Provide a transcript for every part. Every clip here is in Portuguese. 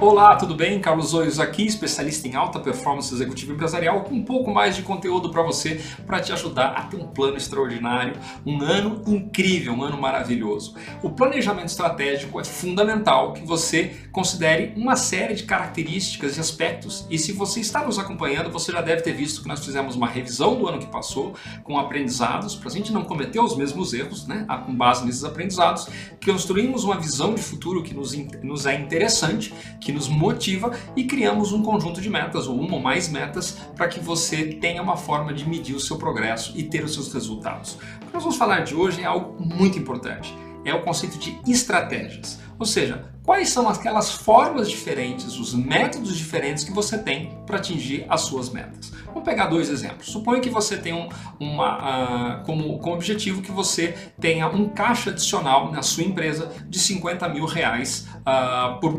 Olá, tudo bem? Carlos Oios aqui, especialista em alta performance executiva empresarial, com um pouco mais de conteúdo para você, para te ajudar a ter um plano extraordinário, um ano incrível, um ano maravilhoso. O planejamento estratégico é fundamental que você considere uma série de características e aspectos. E se você está nos acompanhando, você já deve ter visto que nós fizemos uma revisão do ano que passou, com aprendizados, para a gente não cometer os mesmos erros, né? Com base nesses aprendizados, construímos uma visão de futuro que nos, nos é interessante, que nos motiva e criamos um conjunto de metas, ou uma ou mais metas, para que você tenha uma forma de medir o seu progresso e ter os seus resultados. O que nós vamos falar de hoje é algo muito importante. É o conceito de estratégias. Ou seja, quais são aquelas formas diferentes, os métodos diferentes que você tem para atingir as suas metas. Vamos pegar dois exemplos. Suponha que você tem um, uma, uh, como, como objetivo que você tenha um caixa adicional na sua empresa de 50 mil reais uh, por, uh,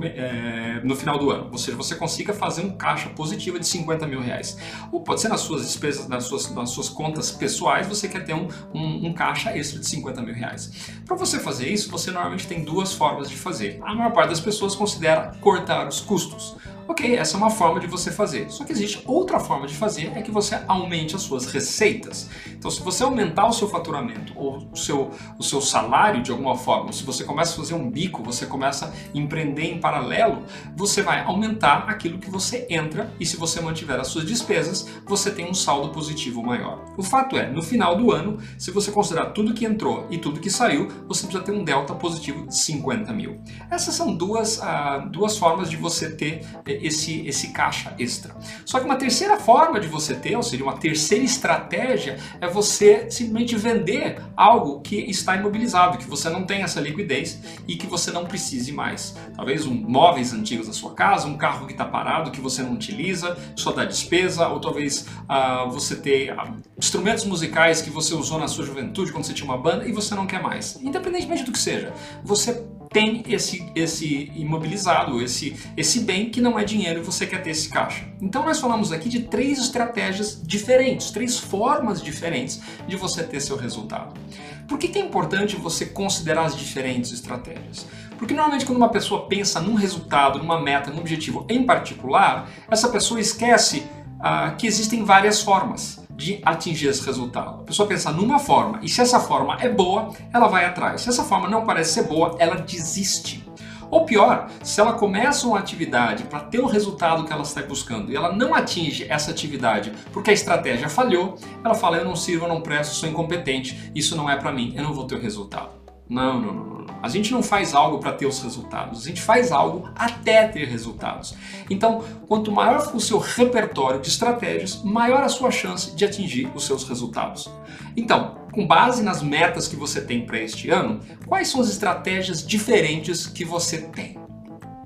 no final do ano. Ou seja, você consiga fazer um caixa positivo de 50 mil reais. Ou pode ser nas suas despesas, nas suas, nas suas contas pessoais, você quer ter um, um, um caixa extra de 50 mil reais. Para você fazer isso, você normalmente tem duas formas de fazer. A maior parte das pessoas considera cortar os custos. Ok, essa é uma forma de você fazer. Só que existe outra forma de fazer, é que você aumente as suas receitas. Então, se você aumentar o seu faturamento ou o seu, o seu salário de alguma forma, se você começa a fazer um bico, você começa a empreender em paralelo, você vai aumentar aquilo que você entra e se você mantiver as suas despesas, você tem um saldo positivo maior. O fato é, no final do ano, se você considerar tudo que entrou e tudo que saiu, você precisa ter um delta positivo de 50 mil. Essas são duas, ah, duas formas de você ter esse, esse caixa extra. Só que uma terceira forma de você ter, ou seja, uma terceira estratégia, é você simplesmente vender algo que está imobilizado, que você não tem essa liquidez e que você não precise mais. Talvez um, móveis antigos da sua casa, um carro que está parado, que você não utiliza, só dá despesa, ou talvez uh, você ter uh, instrumentos musicais que você usou na sua juventude quando você tinha uma banda e você não quer mais. Independentemente do que seja, você tem esse, esse imobilizado, esse, esse bem que não é dinheiro e você quer ter esse caixa. Então nós falamos aqui de três estratégias diferentes, três formas diferentes de você ter seu resultado. Por que, que é importante você considerar as diferentes estratégias? Porque normalmente quando uma pessoa pensa num resultado, numa meta, num objetivo em particular, essa pessoa esquece ah, que existem várias formas de atingir esse resultado. A pessoa pensa numa forma e se essa forma é boa, ela vai atrás. Se essa forma não parece ser boa, ela desiste. Ou pior, se ela começa uma atividade para ter o resultado que ela está buscando e ela não atinge essa atividade porque a estratégia falhou, ela fala: Eu não sirvo, eu não presto, sou incompetente, isso não é para mim, eu não vou ter o resultado. Não, não, não, não. A gente não faz algo para ter os resultados, a gente faz algo até ter resultados. Então, quanto maior for o seu repertório de estratégias, maior a sua chance de atingir os seus resultados. Então, com base nas metas que você tem para este ano, quais são as estratégias diferentes que você tem?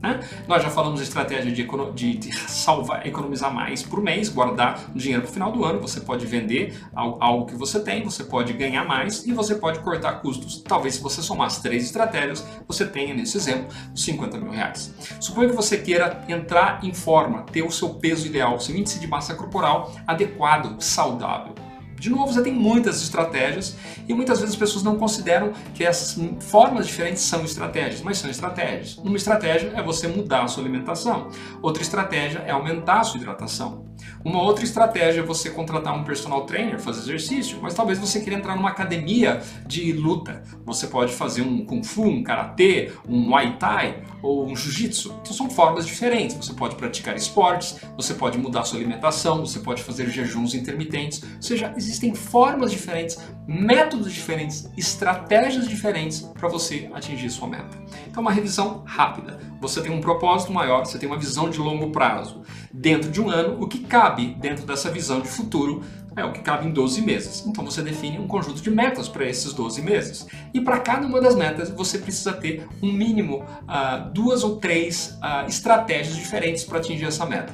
Né? Nós já falamos de estratégia de, de, de, salvar, economizar mais por mês, guardar dinheiro para o final do ano. Você pode vender algo que você tem, você pode ganhar mais e você pode cortar custos. Talvez se você somar as três estratégias, você tenha nesse exemplo os 50 mil reais. Suponha que você queira entrar em forma, ter o seu peso ideal, seu índice de massa corporal adequado, saudável. De novo, você tem muitas estratégias e muitas vezes as pessoas não consideram que essas formas diferentes são estratégias, mas são estratégias. Uma estratégia é você mudar a sua alimentação, outra estratégia é aumentar a sua hidratação. Uma outra estratégia é você contratar um personal trainer, fazer exercício, mas talvez você queira entrar numa academia de luta. Você pode fazer um kung fu, um karatê, um muay thai ou um jiu-jitsu. Então são formas diferentes. Você pode praticar esportes, você pode mudar sua alimentação, você pode fazer jejuns intermitentes. Ou seja, existem formas diferentes, métodos diferentes, estratégias diferentes para você atingir sua meta. Então uma revisão rápida. Você tem um propósito maior, você tem uma visão de longo prazo. Dentro de um ano, o que cabe dentro dessa visão de futuro é o que cabe em 12 meses. Então você define um conjunto de metas para esses 12 meses. E para cada uma das metas você precisa ter um mínimo uh, duas ou três uh, estratégias diferentes para atingir essa meta.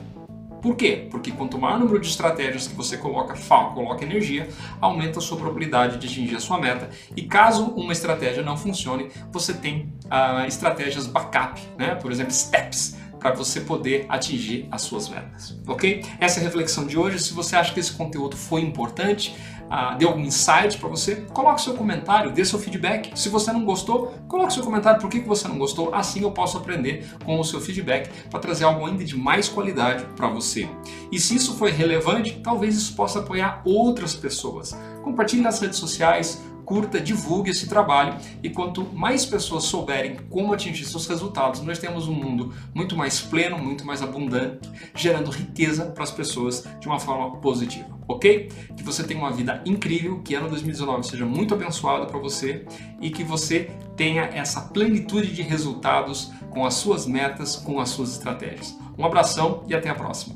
Por quê? Porque quanto maior número de estratégias que você coloca, coloca energia, aumenta a sua probabilidade de atingir a sua meta. E caso uma estratégia não funcione, você tem uh, estratégias backup, né? por exemplo, steps, para você poder atingir as suas metas, ok? Essa é a reflexão de hoje. Se você acha que esse conteúdo foi importante, ah, deu algum insight para você, coloque seu comentário, dê seu feedback. Se você não gostou, coloque seu comentário por que, você não gostou, assim eu posso aprender com o seu feedback para trazer algo ainda de mais qualidade para você. E se isso foi relevante, talvez isso possa apoiar outras pessoas. Compartilhe nas redes sociais, curta, divulgue esse trabalho e quanto mais pessoas souberem como atingir seus resultados, nós temos um mundo muito mais pleno, muito mais abundante, gerando riqueza para as pessoas de uma forma positiva, ok? Que você tenha uma vida incrível, que ano 2019 seja muito abençoado para você e que você tenha essa plenitude de resultados com as suas metas, com as suas estratégias. Um abração e até a próxima.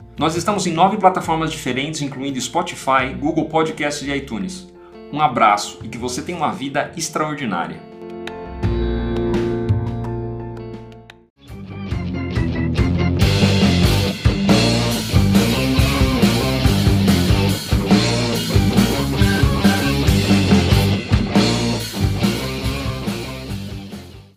Nós estamos em nove plataformas diferentes, incluindo Spotify, Google Podcasts e iTunes. Um abraço e que você tenha uma vida extraordinária.